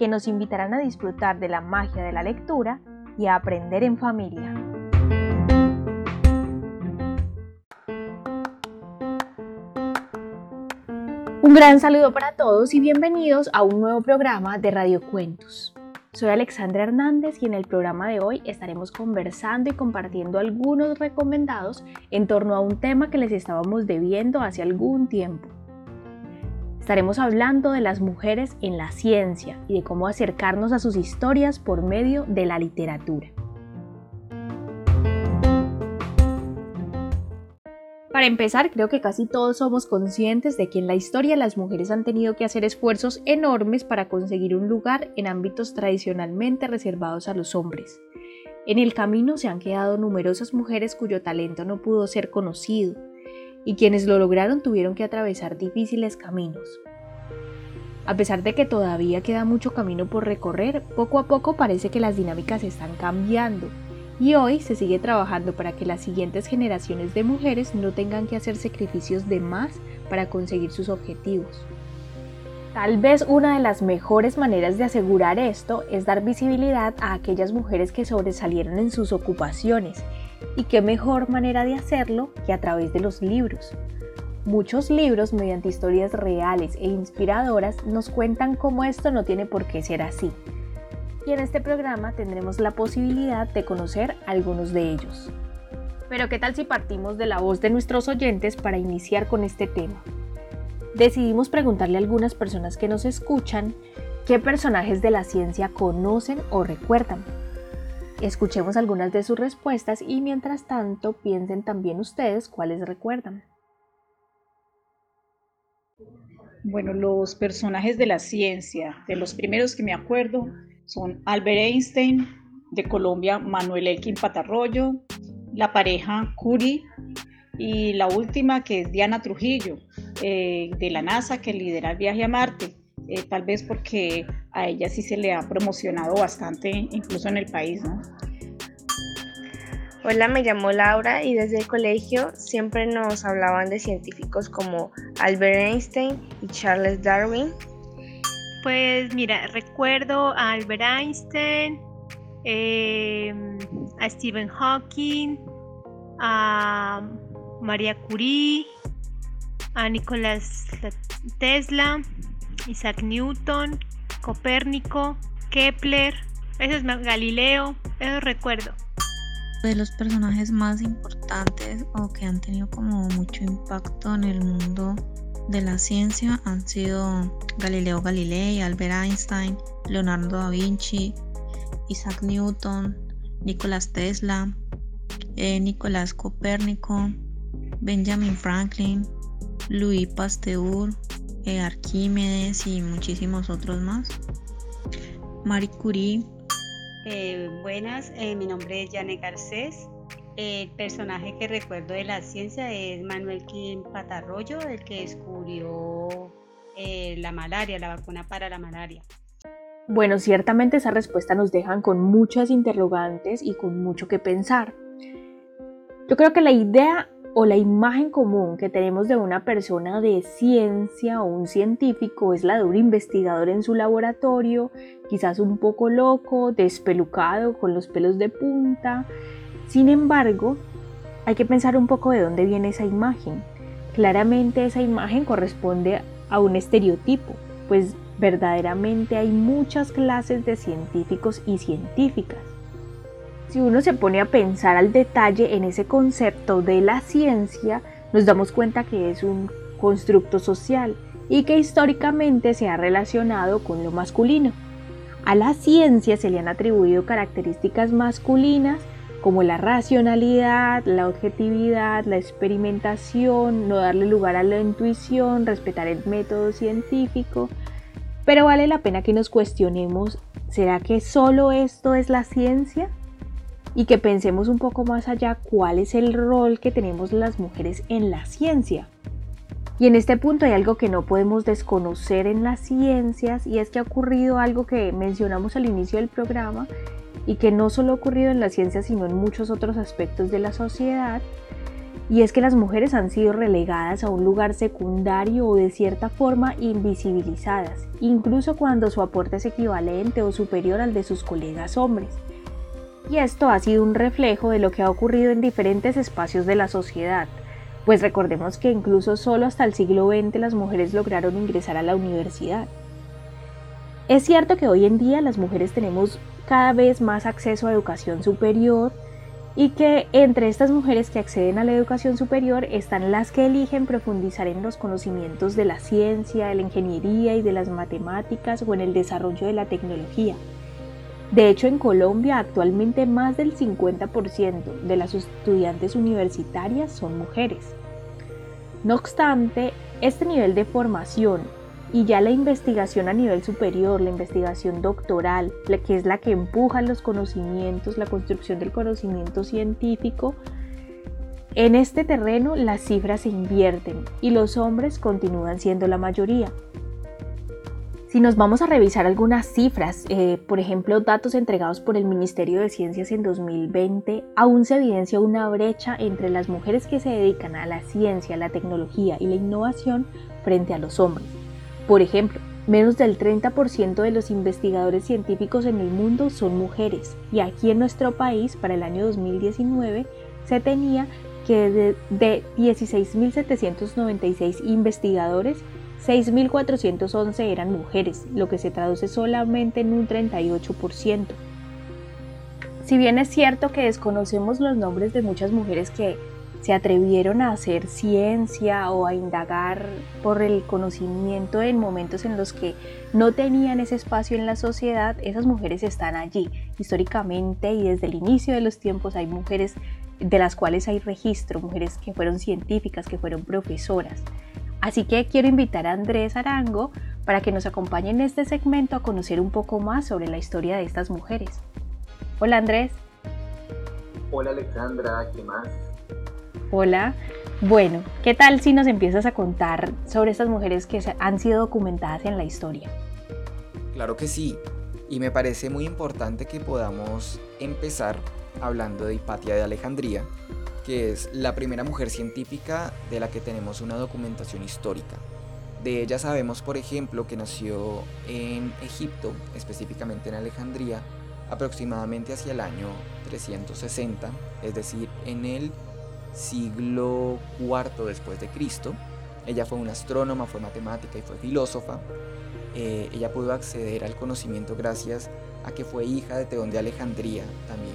que nos invitarán a disfrutar de la magia de la lectura y a aprender en familia. Un gran saludo para todos y bienvenidos a un nuevo programa de Radio Cuentos. Soy Alexandra Hernández y en el programa de hoy estaremos conversando y compartiendo algunos recomendados en torno a un tema que les estábamos debiendo hace algún tiempo. Estaremos hablando de las mujeres en la ciencia y de cómo acercarnos a sus historias por medio de la literatura. Para empezar, creo que casi todos somos conscientes de que en la historia las mujeres han tenido que hacer esfuerzos enormes para conseguir un lugar en ámbitos tradicionalmente reservados a los hombres. En el camino se han quedado numerosas mujeres cuyo talento no pudo ser conocido, y quienes lo lograron tuvieron que atravesar difíciles caminos. A pesar de que todavía queda mucho camino por recorrer, poco a poco parece que las dinámicas están cambiando y hoy se sigue trabajando para que las siguientes generaciones de mujeres no tengan que hacer sacrificios de más para conseguir sus objetivos. Tal vez una de las mejores maneras de asegurar esto es dar visibilidad a aquellas mujeres que sobresalieron en sus ocupaciones. Y qué mejor manera de hacerlo que a través de los libros. Muchos libros, mediante historias reales e inspiradoras, nos cuentan cómo esto no tiene por qué ser así y en este programa tendremos la posibilidad de conocer algunos de ellos. Pero ¿qué tal si partimos de la voz de nuestros oyentes para iniciar con este tema? Decidimos preguntarle a algunas personas que nos escuchan qué personajes de la ciencia conocen o recuerdan. Escuchemos algunas de sus respuestas y mientras tanto piensen también ustedes cuáles recuerdan. Bueno, los personajes de la ciencia, de los primeros que me acuerdo, son Albert Einstein, de Colombia Manuel Elkin Patarroyo, la pareja Curie y la última que es Diana Trujillo, eh, de la NASA, que lidera el viaje a Marte. Eh, tal vez porque a ella sí se le ha promocionado bastante, incluso en el país, ¿no? Hola, me llamo Laura y desde el colegio siempre nos hablaban de científicos como Albert Einstein y Charles Darwin. Pues mira, recuerdo a Albert Einstein, em, a Stephen Hawking, a María Curie, a Nicolás Tesla, Isaac Newton, Copérnico, Kepler, ese es Galileo, eso recuerdo. De los personajes más importantes o que han tenido como mucho impacto en el mundo de la ciencia han sido Galileo Galilei, Albert Einstein, Leonardo da Vinci, Isaac Newton, Nicolás Tesla, eh, Nicolás Copérnico, Benjamin Franklin, Louis Pasteur, eh, Arquímedes y muchísimos otros más. Marie Curie. Eh, buenas, mi nombre es Jane Garcés. El personaje que recuerdo de la ciencia es Manuel Kim Patarroyo, el que descubrió eh, la malaria, la vacuna para la malaria. Bueno, ciertamente esa respuesta nos dejan con muchas interrogantes y con mucho que pensar. Yo creo que la idea o la imagen común que tenemos de una persona de ciencia o un científico es la de un investigador en su laboratorio, quizás un poco loco, despelucado, con los pelos de punta, sin embargo, hay que pensar un poco de dónde viene esa imagen. Claramente esa imagen corresponde a un estereotipo, pues verdaderamente hay muchas clases de científicos y científicas. Si uno se pone a pensar al detalle en ese concepto de la ciencia, nos damos cuenta que es un constructo social y que históricamente se ha relacionado con lo masculino. A la ciencia se le han atribuido características masculinas como la racionalidad, la objetividad, la experimentación, no darle lugar a la intuición, respetar el método científico, pero vale la pena que nos cuestionemos ¿será que solo esto es la ciencia? Y que pensemos un poco más allá cuál es el rol que tenemos las mujeres en la ciencia. Y en este punto hay algo que no podemos desconocer en las ciencias y es que ha ocurrido algo que mencionamos al inicio del programa y que no solo ha ocurrido en la ciencia sino en muchos otros aspectos de la sociedad y es que las mujeres han sido relegadas a un lugar secundario o de cierta forma invisibilizadas, incluso cuando su aporte es equivalente o superior al de sus colegas hombres. Y esto ha sido un reflejo de lo que ha ocurrido en diferentes espacios de la sociedad, pues recordemos que incluso solo hasta el siglo XX las mujeres lograron ingresar a la universidad. Es cierto que hoy en día las mujeres tenemos cada vez más acceso a educación superior, y que entre estas mujeres que acceden a la educación superior están las que eligen profundizar en los conocimientos de la ciencia, de la ingeniería y de las matemáticas o en el desarrollo de la tecnología. De hecho, en Colombia actualmente más del 50% de las estudiantes universitarias son mujeres. No obstante, este nivel de formación y ya la investigación a nivel superior, la investigación doctoral, que es la que empuja los conocimientos, la construcción del conocimiento científico, en este terreno las cifras se invierten y los hombres continúan siendo la mayoría. Si nos vamos a revisar algunas cifras, eh, por ejemplo datos entregados por el Ministerio de Ciencias en 2020, aún se evidencia una brecha entre las mujeres que se dedican a la ciencia, la tecnología y la innovación frente a los hombres. Por ejemplo, menos del 30% de los investigadores científicos en el mundo son mujeres y aquí en nuestro país para el año 2019 se tenía que de, 16.796 investigadores, 6.411 eran mujeres, lo que se traduce solamente en un 38%. Si bien es cierto que desconocemos los nombres de muchas mujeres que se atrevieron a hacer ciencia o a indagar por el conocimiento en momentos en los que no tenían ese espacio en la sociedad, esas mujeres están allí. Históricamente y desde el inicio de los tiempos hay mujeres de las cuales hay registro, mujeres que fueron científicas, que fueron profesoras. Así que quiero invitar a Andrés Arango para que nos acompañe en este segmento a conocer un poco más sobre la historia de estas mujeres. Hola Andrés. Hola Alexandra, ¿qué más? Hola. Bueno, ¿qué tal si nos empiezas a contar sobre estas mujeres que han sido documentadas en la historia? Claro que sí, y me parece muy importante que podamos empezar hablando de Hipatia de Alejandría, que es la primera mujer científica de la que tenemos una documentación histórica. De ella sabemos, por ejemplo, que nació en Egipto, específicamente en Alejandría, aproximadamente hacia el año 360, es decir, en el siglo IV después de Cristo. Ella fue una astrónoma, fue matemática y fue filósofa. Eh, ella pudo acceder al conocimiento gracias a que fue hija de Teón de Alejandría, también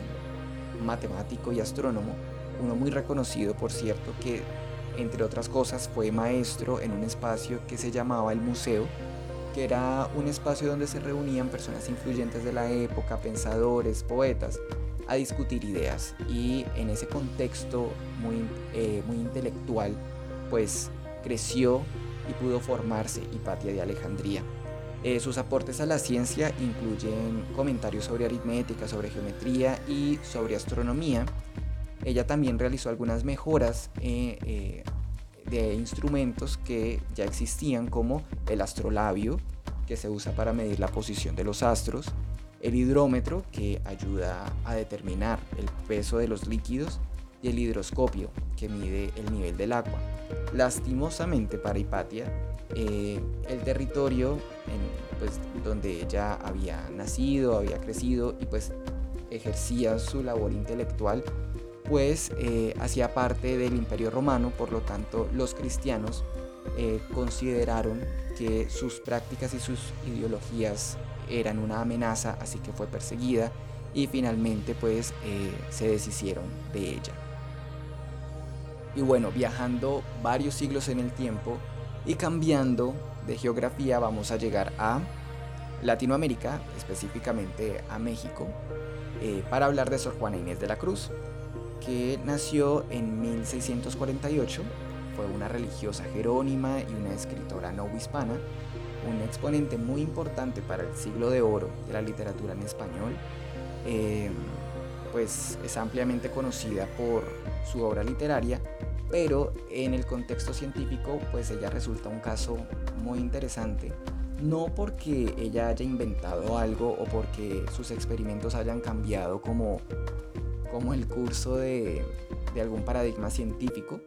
matemático y astrónomo, uno muy reconocido por cierto que entre otras cosas fue maestro en un espacio que se llamaba el Museo, que era un espacio donde se reunían personas influyentes de la época, pensadores, poetas, a discutir ideas y en ese contexto muy, eh, muy intelectual pues creció y pudo formarse Hipatia de Alejandría. Eh, sus aportes a la ciencia incluyen comentarios sobre aritmética, sobre geometría y sobre astronomía. Ella también realizó algunas mejoras eh, de instrumentos que ya existían como el astrolabio, que se usa para medir la posición de los astros, el hidrómetro que ayuda a determinar el peso de los líquidos y el hidroscopio que mide el nivel del agua. Lastimosamente para Hipatia, eh, el territorio en, pues, donde ella había nacido, había crecido y pues ejercía su labor intelectual, pues eh, hacía parte del imperio romano, por lo tanto los cristianos eh, consideraron que sus prácticas y sus ideologías eran una amenaza, así que fue perseguida y finalmente pues eh, se deshicieron de ella. Y bueno, viajando varios siglos en el tiempo y cambiando de geografía vamos a llegar a Latinoamérica, específicamente a México, para hablar de Sor Juana Inés de la Cruz, que nació en 1648, fue una religiosa jerónima y una escritora no hispana un exponente muy importante para el siglo de oro de la literatura en español. Eh, pues es ampliamente conocida por su obra literaria, pero en el contexto científico pues ella resulta un caso muy interesante, no porque ella haya inventado algo o porque sus experimentos hayan cambiado como, como el curso de, algún paradigma científico,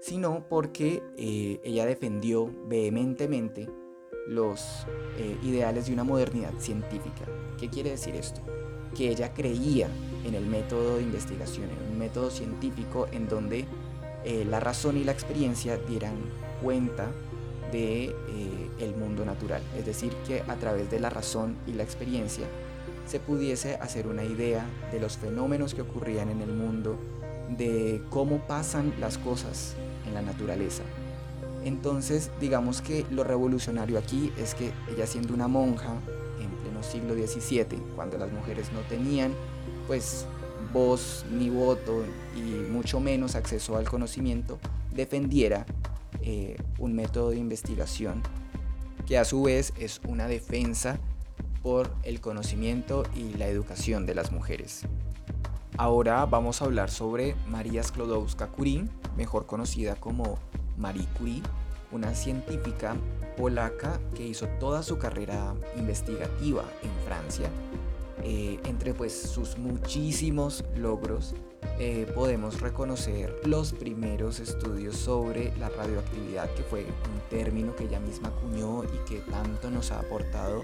sino porque eh, ella defendió vehementemente los eh, ideales de una modernidad científica. ¿Qué quiere decir esto? Que ella creía en el método de investigación, en un método científico en donde eh, la razón y la experiencia dieran cuenta de eh, el mundo natural, es decir, que a través de la razón y la experiencia se pudiese hacer una idea de los fenómenos que ocurrían en el mundo, de cómo pasan las cosas en la naturaleza. Entonces, digamos que lo revolucionario aquí es que ella siendo una monja en pleno siglo XVII, cuando las mujeres no tenían pues voz ni voto y mucho menos acceso al conocimiento, defendiera eh, un método de investigación que a su vez es una defensa por el conocimiento y la educación de las mujeres. Ahora vamos a hablar sobre María Sklodowska-Curie, mejor conocida como Marie Curie, una científica polaca que hizo toda su carrera investigativa en Francia eh, entre pues sus muchísimos logros eh, podemos reconocer los primeros estudios sobre la radioactividad, que fue un término que ella misma acuñó y que tanto nos ha aportado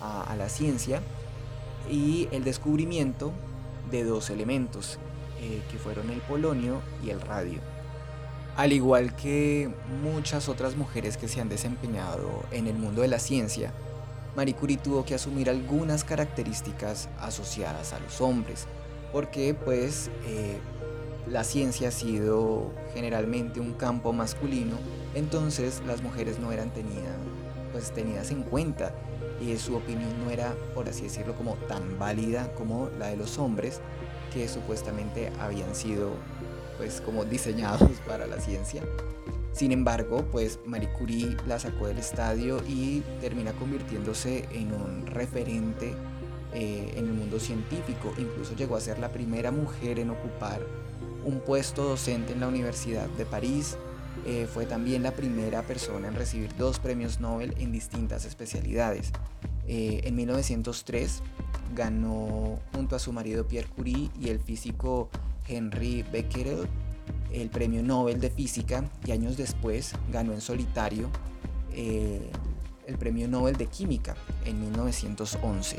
a, la ciencia, y el descubrimiento de dos elementos, eh, que fueron el polonio y el radio. Al igual que muchas otras mujeres que se han desempeñado en el mundo de la ciencia, Marie Curie tuvo que asumir algunas características asociadas a los hombres, porque pues eh, la ciencia ha sido generalmente un campo masculino, entonces las mujeres no eran tenidas, pues, tenidas en cuenta y su opinión no era, por así decirlo, como tan válida como la de los hombres, que supuestamente habían sido pues como diseñados para la ciencia. Sin embargo, pues Marie Curie la sacó del estadio y termina convirtiéndose en un referente eh, en el mundo científico. Incluso llegó a ser la primera mujer en ocupar un puesto docente en la Universidad de París. Eh, fue también la primera persona en recibir dos premios Nobel en distintas especialidades. Eh, en 1903 ganó junto a su marido Pierre Curie y el físico Henry Becquerel el premio Nobel de Física y años después ganó en solitario eh, el premio Nobel de Química en 1911.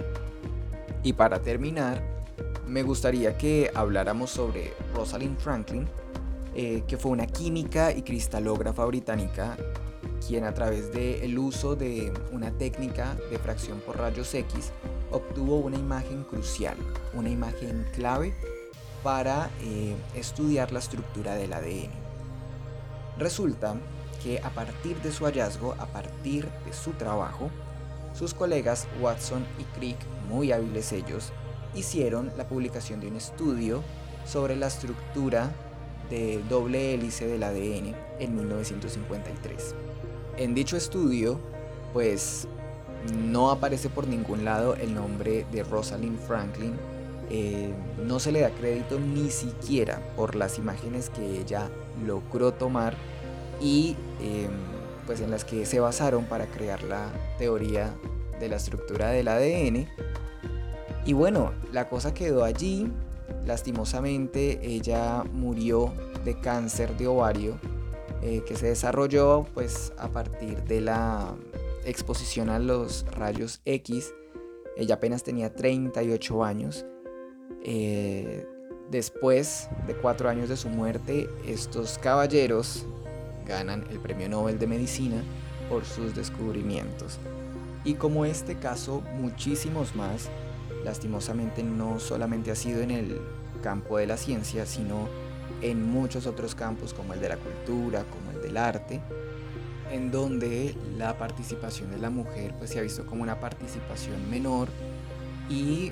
Y para terminar, me gustaría que habláramos sobre Rosalind Franklin, eh, que fue una química y cristalógrafa británica, quien a través del uso de una técnica de fracción por rayos X obtuvo una imagen crucial, una imagen clave para eh, estudiar la estructura del ADN. Resulta que a partir de su hallazgo, a partir de su trabajo, sus colegas Watson y Crick, muy hábiles ellos, hicieron la publicación de un estudio sobre la estructura de doble hélice del ADN en 1953. En dicho estudio, pues no aparece por ningún lado el nombre de Rosalind Franklin eh, no se le da crédito ni siquiera por las imágenes que ella logró tomar y em, pues en las que se basaron para crear la teoría de la estructura del ADN. Y bueno, la cosa quedó allí. Lastimosamente ella murió de cáncer de ovario eh, que se desarrolló pues a partir de la exposición a los rayos X. Ella apenas tenía 38 años eh, después de cuatro años de su muerte, estos caballeros ganan el Premio Nobel de Medicina por sus descubrimientos. Y como este caso, muchísimos más, lastimosamente no solamente ha sido en el campo de la ciencia, sino en muchos otros campos como el de la cultura, como el del arte, en donde la participación de la mujer pues se ha visto como una participación menor y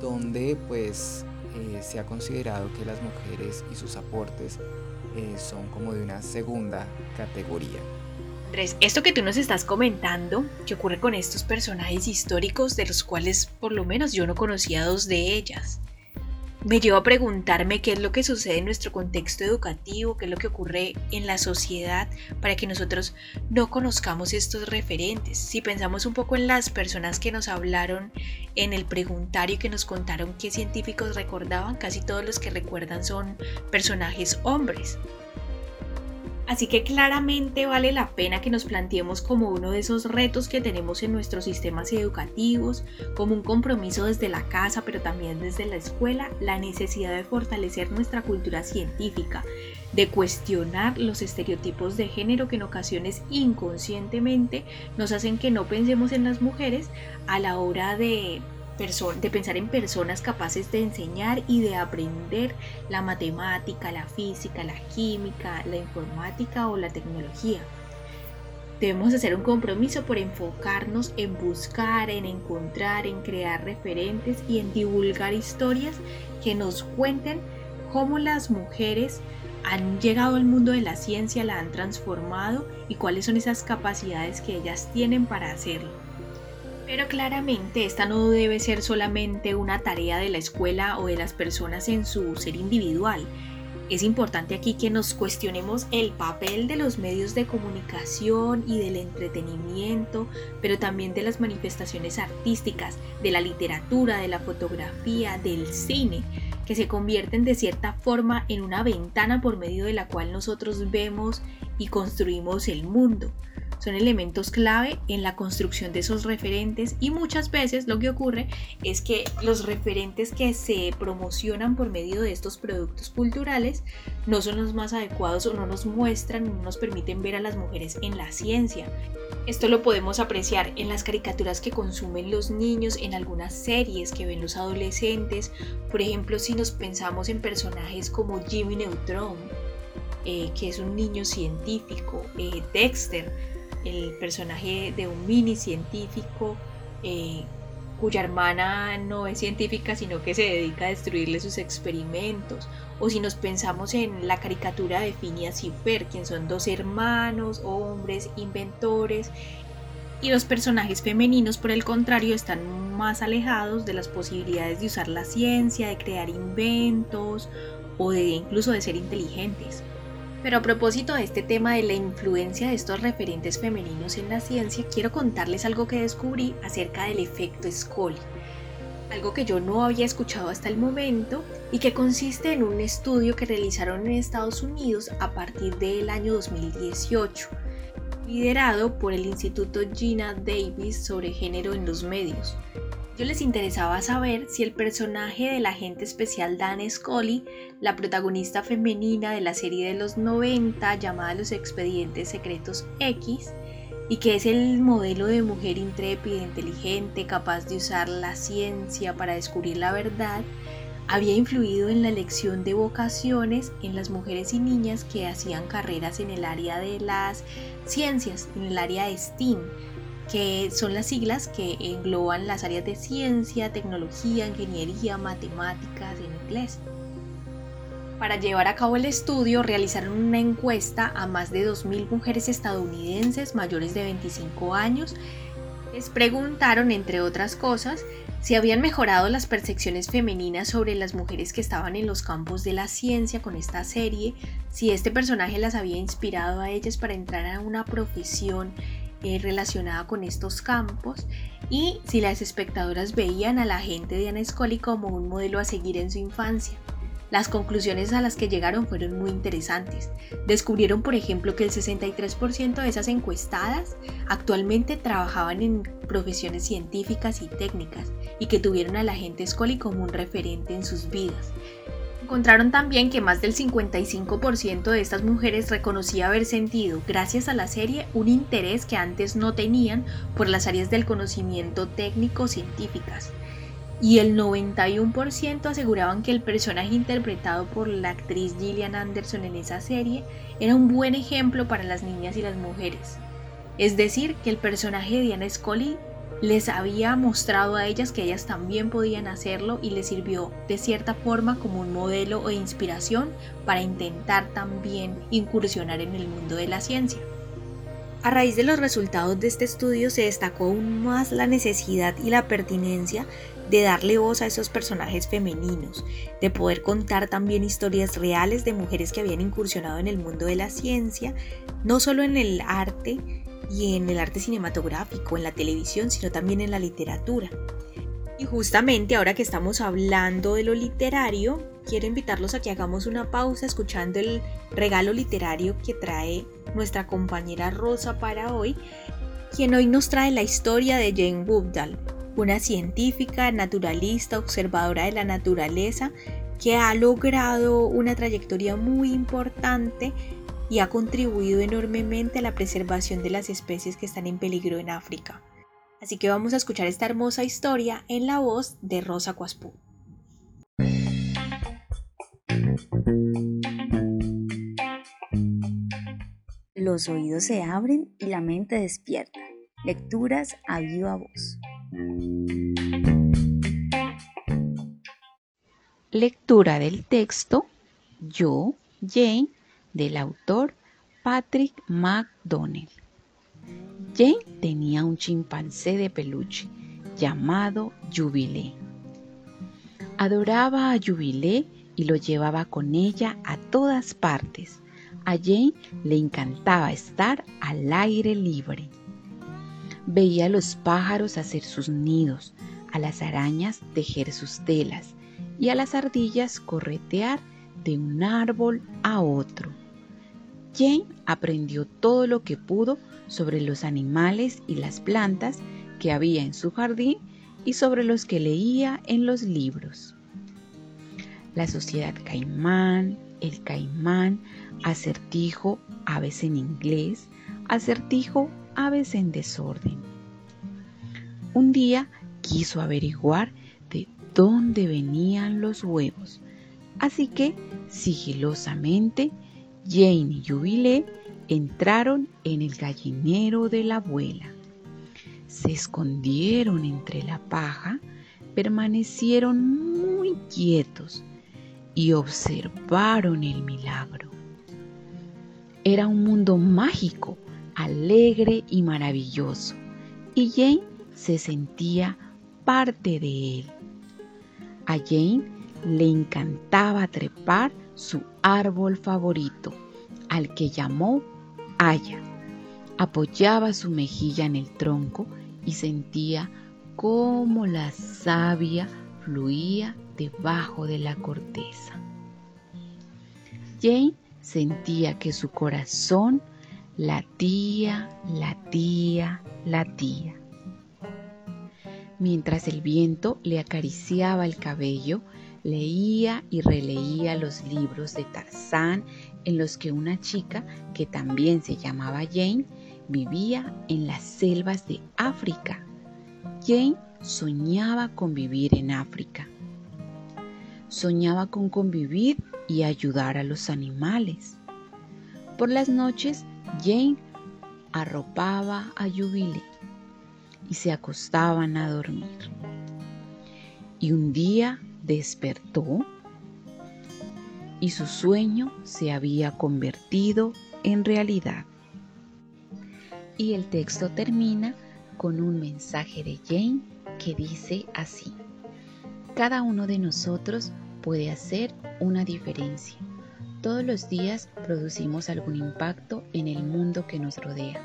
donde pues eh, se ha considerado que las mujeres y sus aportes eh, son como de una segunda categoría. Andrés, esto que tú nos estás comentando, ¿qué ocurre con estos personajes históricos de los cuales por lo menos yo no conocía dos de ellas? me llevo a preguntarme qué es lo que sucede en nuestro contexto educativo, qué es lo que ocurre en la sociedad para que nosotros no conozcamos estos referentes. Si pensamos un poco en las personas que nos hablaron en el preguntario y que nos contaron qué científicos recordaban, casi todos los que recuerdan son personajes hombres. Así que claramente vale la pena que nos planteemos como uno de esos retos que tenemos en nuestros sistemas educativos, como un compromiso desde la casa, pero también desde la escuela, la necesidad de fortalecer nuestra cultura científica, de cuestionar los estereotipos de género que en ocasiones inconscientemente nos hacen que no pensemos en las mujeres a la hora de de pensar en personas capaces de enseñar y de aprender la matemática, la física, la química, la informática o la tecnología. Debemos hacer un compromiso por enfocarnos en buscar, en encontrar, en crear referentes y en divulgar historias que nos cuenten cómo las mujeres han llegado al mundo de la ciencia, la han transformado y cuáles son esas capacidades que ellas tienen para hacerlo. Pero claramente esta no debe ser solamente una tarea de la escuela o de las personas en su ser individual. Es importante aquí que nos cuestionemos el papel de los medios de comunicación y del entretenimiento, pero también de las manifestaciones artísticas, de la literatura, de la fotografía, del cine, que se convierten de cierta forma en una ventana por medio de la cual nosotros vemos y construimos el mundo son elementos clave en la construcción de esos referentes y muchas veces lo que ocurre es que los referentes que se promocionan por medio de estos productos culturales no son los más adecuados o no nos muestran, no nos permiten ver a las mujeres en la ciencia. Esto lo podemos apreciar en las caricaturas que consumen los niños, en algunas series que ven los adolescentes, por ejemplo si nos pensamos en personajes como Jimmy Neutron, eh, que es un niño científico, eh, Dexter, el personaje de un mini científico eh, cuya hermana no es científica sino que se dedica a destruirle sus experimentos. O si nos pensamos en la caricatura de Phineas y Fer quien son dos hermanos hombres inventores y los personajes femeninos por el contrario están más alejados de las posibilidades de usar la ciencia de crear inventos o de incluso de ser inteligentes pero a propósito de este tema de la influencia de estos referentes femeninos en la ciencia, quiero contarles algo que descubrí acerca del efecto Scully. Algo que yo no había escuchado hasta el momento y que consiste en un estudio que realizaron en Estados Unidos a partir del año 2018, liderado por el Instituto Gina Davis sobre género en los medios les interesaba saber si el personaje del agente especial Dan Scully, la protagonista femenina de la serie de los 90 llamada Los Expedientes Secretos X, y que es el modelo de mujer intrépida, inteligente, capaz de usar la ciencia para descubrir la verdad, había influido en la elección de vocaciones en las mujeres y niñas que hacían carreras en el área de las ciencias, en el área de STEAM, que son las siglas que engloban las áreas de ciencia, tecnología, ingeniería, matemáticas en inglés. Para llevar a cabo el estudio realizaron una encuesta a más de 2.000 mujeres estadounidenses mayores de 25 años. Les preguntaron, entre otras cosas, si habían mejorado las percepciones femeninas sobre las mujeres que estaban en los campos de la ciencia con esta serie, si este personaje las había inspirado a ellas para entrar a una profesión eh, relacionada con estos campos y si las espectadoras veían a la gente de Anna Scully como un modelo a seguir en su infancia. Las conclusiones a las que llegaron fueron muy interesantes. Descubrieron, por ejemplo, que el 63% de esas encuestadas actualmente trabajaban en profesiones científicas y técnicas y que tuvieron a la gente Scully como un referente en sus vidas. Encontraron también que más del 55% de estas mujeres reconocía haber sentido, gracias a la serie, un interés que antes no tenían por las áreas del conocimiento técnico-científicas. Y el 91% aseguraban que el personaje interpretado por la actriz Gillian Anderson en esa serie era un buen ejemplo para las niñas y las mujeres. Es decir, que el personaje de Diana Scully les había mostrado a ellas que ellas también podían hacerlo y les sirvió de cierta forma como un modelo o inspiración para intentar también incursionar en el mundo de la ciencia. A raíz de los resultados de este estudio se destacó aún más la necesidad y la pertinencia de darle voz a esos personajes femeninos, de poder contar también historias reales de mujeres que habían incursionado en el mundo de la ciencia, no solo en el arte y en el arte cinematográfico, en la televisión, sino también en la literatura. Y justamente ahora que estamos hablando de lo literario, quiero invitarlos a que hagamos una pausa escuchando el regalo literario que trae nuestra compañera Rosa para hoy, quien hoy nos trae la historia de Jane Goodall, una científica, naturalista, observadora de la naturaleza, que ha logrado una trayectoria muy importante y ha contribuido enormemente a la preservación de las especies que están en peligro en África. Así que vamos a escuchar esta hermosa historia en la voz de Rosa Cuaspú. Los oídos se abren y la mente despierta. Lecturas a viva voz. Lectura del texto Yo, Jane, del autor Patrick McDonnell. Jane tenía un chimpancé de peluche llamado Jubilé. Adoraba a Jubilé y lo llevaba con ella a todas partes. A Jane le encantaba estar al aire libre. Veía a los pájaros hacer sus nidos, a las arañas tejer sus telas y a las ardillas corretear de un árbol a otro. Jane aprendió todo lo que pudo sobre los animales y las plantas que había en su jardín y sobre los que leía en los libros. La sociedad caimán, el caimán, acertijo, aves en inglés, acertijo, aves en desorden. Un día quiso averiguar de dónde venían los huevos, así que sigilosamente Jane y Jubilé entraron en el gallinero de la abuela. Se escondieron entre la paja, permanecieron muy quietos y observaron el milagro. Era un mundo mágico, alegre y maravilloso, y Jane se sentía parte de él. A Jane le encantaba trepar su árbol favorito, al que llamó Aya. Apoyaba su mejilla en el tronco y sentía cómo la savia fluía debajo de la corteza. Jane sentía que su corazón latía, latía, latía. Mientras el viento le acariciaba el cabello, leía y releía los libros de Tarzán en los que una chica, que también se llamaba Jane, vivía en las selvas de África. Jane soñaba con vivir en África. Soñaba con convivir y ayudar a los animales. Por las noches, Jane arropaba a Jubilee y se acostaban a dormir. Y un día despertó y su sueño se había convertido en realidad. Y el texto termina con un mensaje de Jane que dice así. Cada uno de nosotros puede hacer una diferencia. Todos los días producimos algún impacto en el mundo que nos rodea.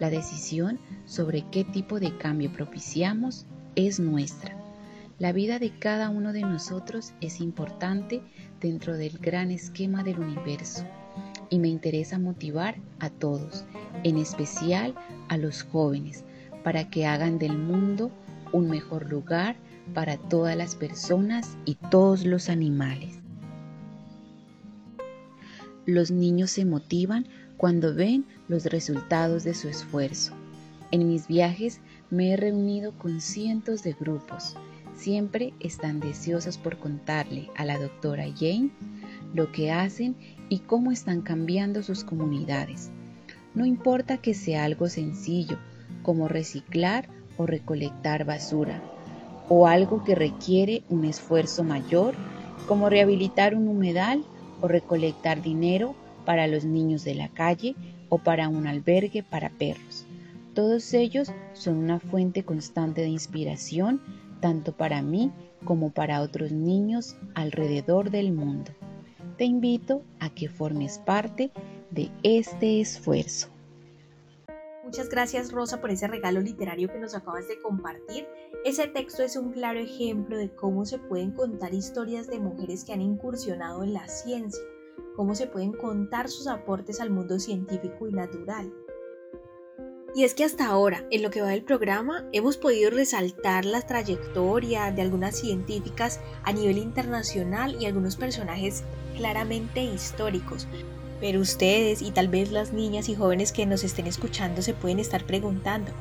La decisión sobre qué tipo de cambio propiciamos es nuestra. La vida de cada uno de nosotros es importante dentro del gran esquema del universo y me interesa motivar a todos, en especial a los jóvenes, para que hagan del mundo un mejor lugar para todas las personas y todos los animales. Los niños se motivan cuando ven los resultados de su esfuerzo. En mis viajes me he reunido con cientos de grupos. Siempre están deseosos por contarle a la doctora Jane lo que hacen y cómo están cambiando sus comunidades. No importa que sea algo sencillo, como reciclar o recolectar basura, o algo que requiere un esfuerzo mayor, como rehabilitar un humedal o recolectar dinero para los niños de la calle o para un albergue para perros. Todos ellos son una fuente constante de inspiración tanto para mí como para otros niños alrededor del mundo. Te invito a que formes parte de este esfuerzo. Muchas gracias Rosa por ese regalo literario que nos acabas de compartir. Ese texto es un claro ejemplo de cómo se pueden contar historias de mujeres que han incursionado en la ciencia, cómo se pueden contar sus aportes al mundo científico y natural. Y es que hasta ahora, en lo que va del programa, hemos podido resaltar la trayectoria de algunas científicas a nivel internacional y algunos personajes claramente históricos, pero ustedes y tal vez las niñas y jóvenes que nos estén escuchando se pueden estar preguntando,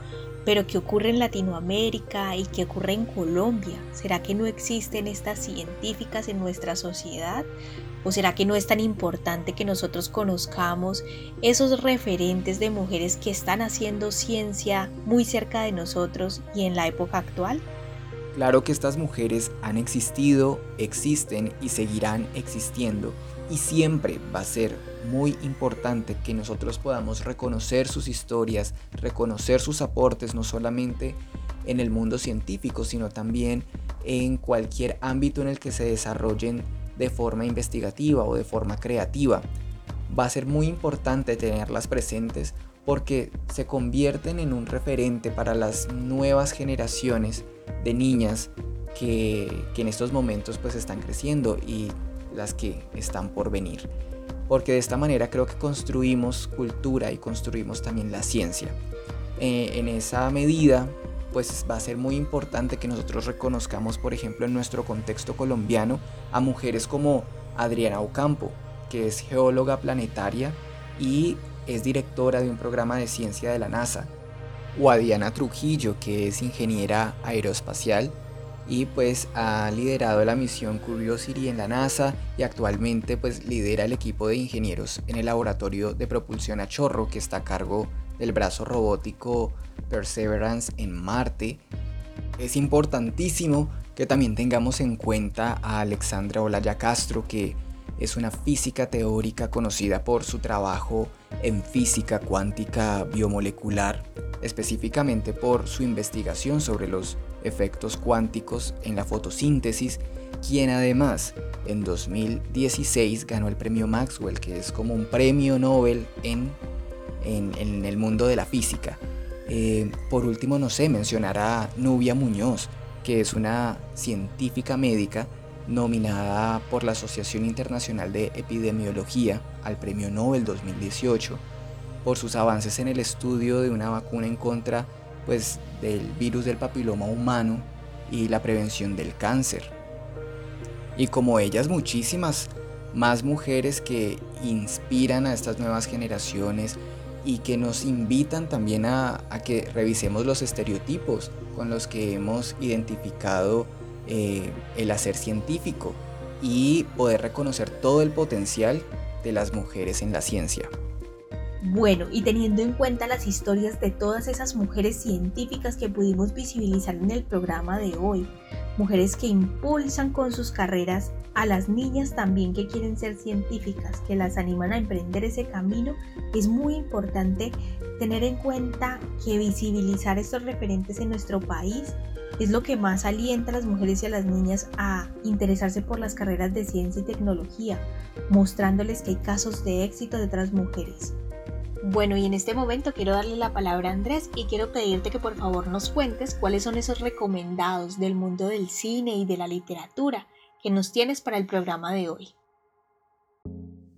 ¿pero qué ocurre en Latinoamérica y qué ocurre en Colombia? ¿Será que no existen estas científicas en nuestra sociedad? ¿O será que no es tan importante que nosotros conozcamos esos referentes de mujeres que están haciendo ciencia muy cerca de nosotros y en la época actual? Claro que estas mujeres han existido, existen y seguirán existiendo y siempre va a ser muy importante que nosotros podamos reconocer sus historias, reconocer sus aportes, no solamente en el mundo científico, sino también en cualquier ámbito en el que se desarrollen de forma investigativa o de forma creativa. Va a ser muy importante tenerlas presentes porque se convierten en un referente para las nuevas generaciones de niñas que, en estos momentos pues están creciendo y las que están por venir. Porque de esta manera creo que construimos cultura y construimos también la ciencia. Eh, en esa medida, pues va a ser muy importante que nosotros reconozcamos, por ejemplo, en nuestro contexto colombiano, a mujeres como Adriana Ocampo, que es geóloga planetaria y es directora de un programa de ciencia de la NASA, o a Diana Trujillo, que es ingeniera aeroespacial y pues ha liderado la misión Curiosity en la NASA y actualmente pues lidera el equipo de ingenieros en el laboratorio de propulsión a chorro que está a cargo del brazo robótico Perseverance en Marte. Es importantísimo que también tengamos en cuenta a Alexandra Olaya Castro que es una física teórica conocida por su trabajo en física cuántica biomolecular, específicamente por su investigación sobre los efectos cuánticos en la fotosíntesis, quien además en 2016 ganó el premio Maxwell, que es como un premio Nobel en, en, el mundo de la física. Eh, por último, no sé, mencionar a Nubia Muñoz, que es una científica médica nominada por la Asociación Internacional de Epidemiología al Premio Nobel 2018 por sus avances en el estudio de una vacuna en contra pues, del virus del papiloma humano y la prevención del cáncer. Y como ellas muchísimas más mujeres que inspiran a estas nuevas generaciones y que nos invitan también a, que revisemos los estereotipos con los que hemos identificado eh, el hacer científico y poder reconocer todo el potencial de las mujeres en la ciencia. Bueno, y teniendo en cuenta las historias de todas esas mujeres científicas que pudimos visibilizar en el programa de hoy, mujeres que impulsan con sus carreras a las niñas también que quieren ser científicas, que las animan a emprender ese camino, es muy importante tener en cuenta que visibilizar estos referentes en nuestro país es lo que más alienta a las mujeres y a las niñas a interesarse por las carreras de ciencia y tecnología, mostrándoles que hay casos de éxito de otras mujeres. Bueno, y en este momento quiero darle la palabra a Andrés y quiero pedirte que por favor nos cuentes cuáles son esos recomendados del mundo del cine y de la literatura que nos tienes para el programa de hoy.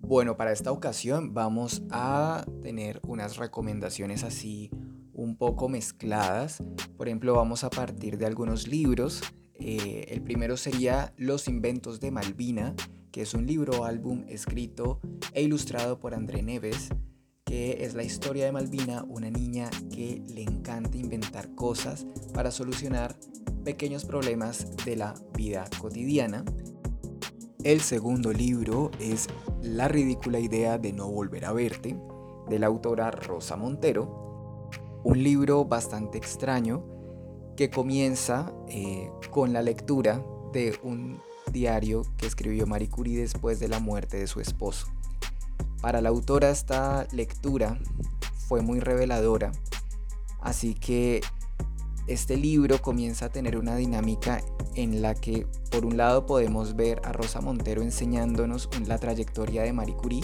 Bueno, para esta ocasión vamos a tener unas recomendaciones así un poco mezcladas. Por ejemplo, vamos a partir de algunos libros. Eh, el primero sería Los inventos de Malvina, que es un libro álbum escrito e ilustrado por André Neves, que es la historia de Malvina, una niña que le encanta inventar cosas para solucionar pequeños problemas de la vida cotidiana. El segundo libro es La ridícula idea de no volver a verte, de la autora Rosa Montero, un libro bastante extraño que comienza eh, con la lectura de un diario que escribió Marie Curie después de la muerte de su esposo. Para la autora esta lectura fue muy reveladora, así que este libro comienza a tener una dinámica en la que por un lado podemos ver a Rosa Montero enseñándonos la trayectoria de Marie Curie,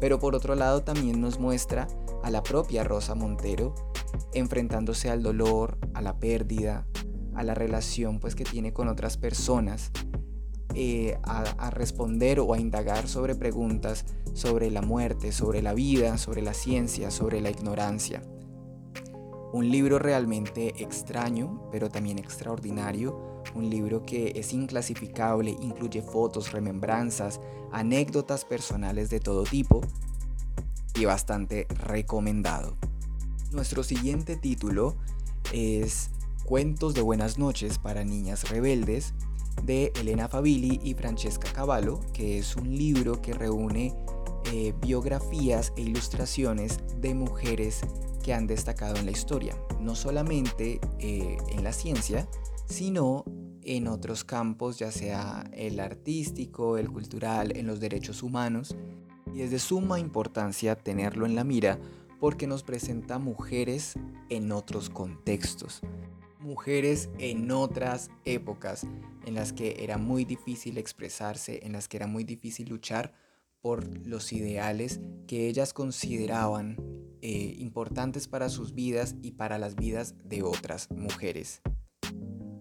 pero por otro lado también nos muestra a la propia Rosa Montero enfrentándose al dolor, a la pérdida, a la relación pues que tiene con otras personas, eh, a, a responder o a indagar sobre preguntas sobre la muerte, sobre la vida, sobre la ciencia, sobre la ignorancia. Un libro realmente extraño, pero también extraordinario. Un libro que es inclasificable, incluye fotos, remembranzas, anécdotas personales de todo tipo y bastante recomendado. Nuestro siguiente título es Cuentos de Buenas noches para Niñas Rebeldes de Elena Fabili y Francesca Cavallo, que es un libro que reúne eh, biografías e ilustraciones de mujeres que han destacado en la historia, no solamente eh, en la ciencia, sino en otros campos, ya sea el artístico, el cultural, en los derechos humanos. Y es de suma importancia tenerlo en la mira porque nos presenta mujeres en otros contextos, mujeres en otras épocas en las que era muy difícil expresarse, en las que era muy difícil luchar por los ideales que ellas consideraban eh, importantes para sus vidas y para las vidas de otras mujeres.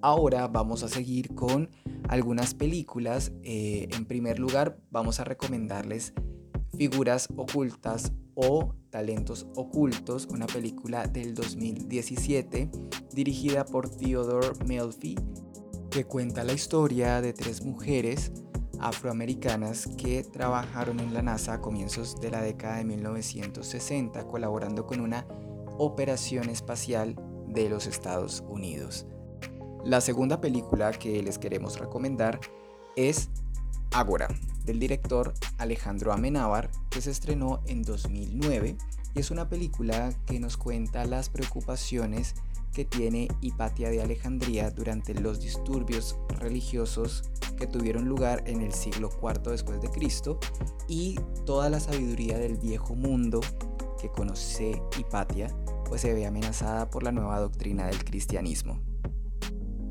Ahora vamos a seguir con algunas películas. Eh, en primer lugar, vamos a recomendarles Figuras Ocultas o Talentos Ocultos, una película del 2017 dirigida por Theodore Melfi, que cuenta la historia de tres mujeres afroamericanas que trabajaron en la NASA a comienzos de la década de 1960 colaborando con una operación espacial de los Estados Unidos. La segunda película que les queremos recomendar es Ágora, del director Alejandro Amenábar, que se estrenó en 2009 y es una película que nos cuenta las preocupaciones que tiene Hipatia de Alejandría durante los disturbios religiosos que tuvieron lugar en el siglo IV después de Cristo y toda la sabiduría del viejo mundo que conoce Hipatia pues se ve amenazada por la nueva doctrina del cristianismo.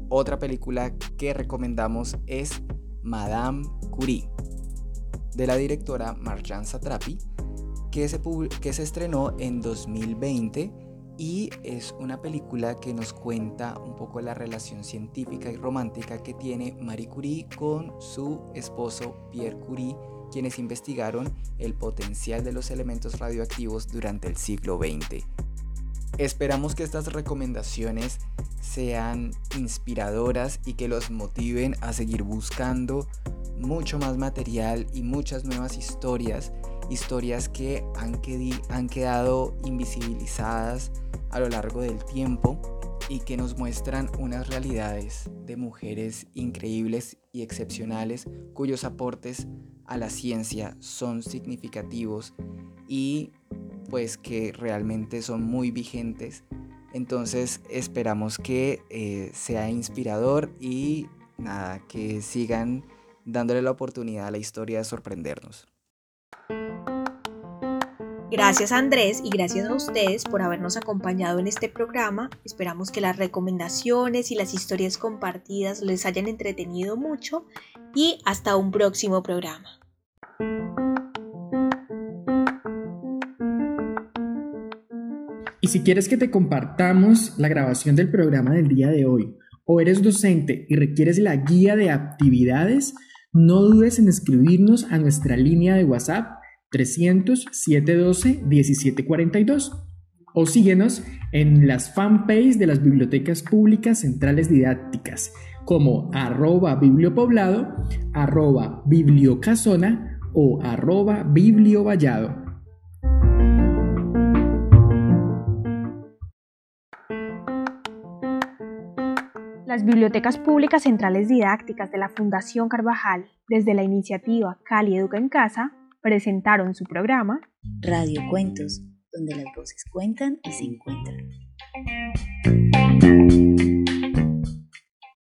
Otra película que recomendamos es Madame Curie de la directora Marjane Satrapi que se, que se estrenó en 2020 y es una película que nos cuenta un poco la relación científica y romántica que tiene Marie Curie con su esposo Pierre Curie, quienes investigaron el potencial de los elementos radioactivos durante el siglo XX. Esperamos que estas recomendaciones sean inspiradoras y que los motiven a seguir buscando mucho más material y muchas nuevas historias, historias que han, han quedado invisibilizadas a lo largo del tiempo y que nos muestran unas realidades de mujeres increíbles y excepcionales cuyos aportes a la ciencia son significativos y pues que realmente son muy vigentes. Entonces esperamos que eh, sea inspirador y nada, que sigan dándole la oportunidad a la historia de sorprendernos. Gracias Andrés y gracias a ustedes por habernos acompañado en este programa. Esperamos que las recomendaciones y las historias compartidas les hayan entretenido mucho y hasta un próximo programa. Y si quieres que te compartamos la grabación del programa del día de hoy o eres docente y requieres la guía de actividades, no dudes en escribirnos a nuestra línea de WhatsApp 300 712 1742 o síguenos en las fanpages de las bibliotecas públicas centrales didácticas como arroba bibliopoblado, arroba bibliocasona o arroba bibliovallado. Las bibliotecas públicas centrales didácticas de la Fundación Carvajal, desde la iniciativa Cali Educa en Casa, presentaron su programa Radio Cuentos, donde las voces cuentan y se encuentran.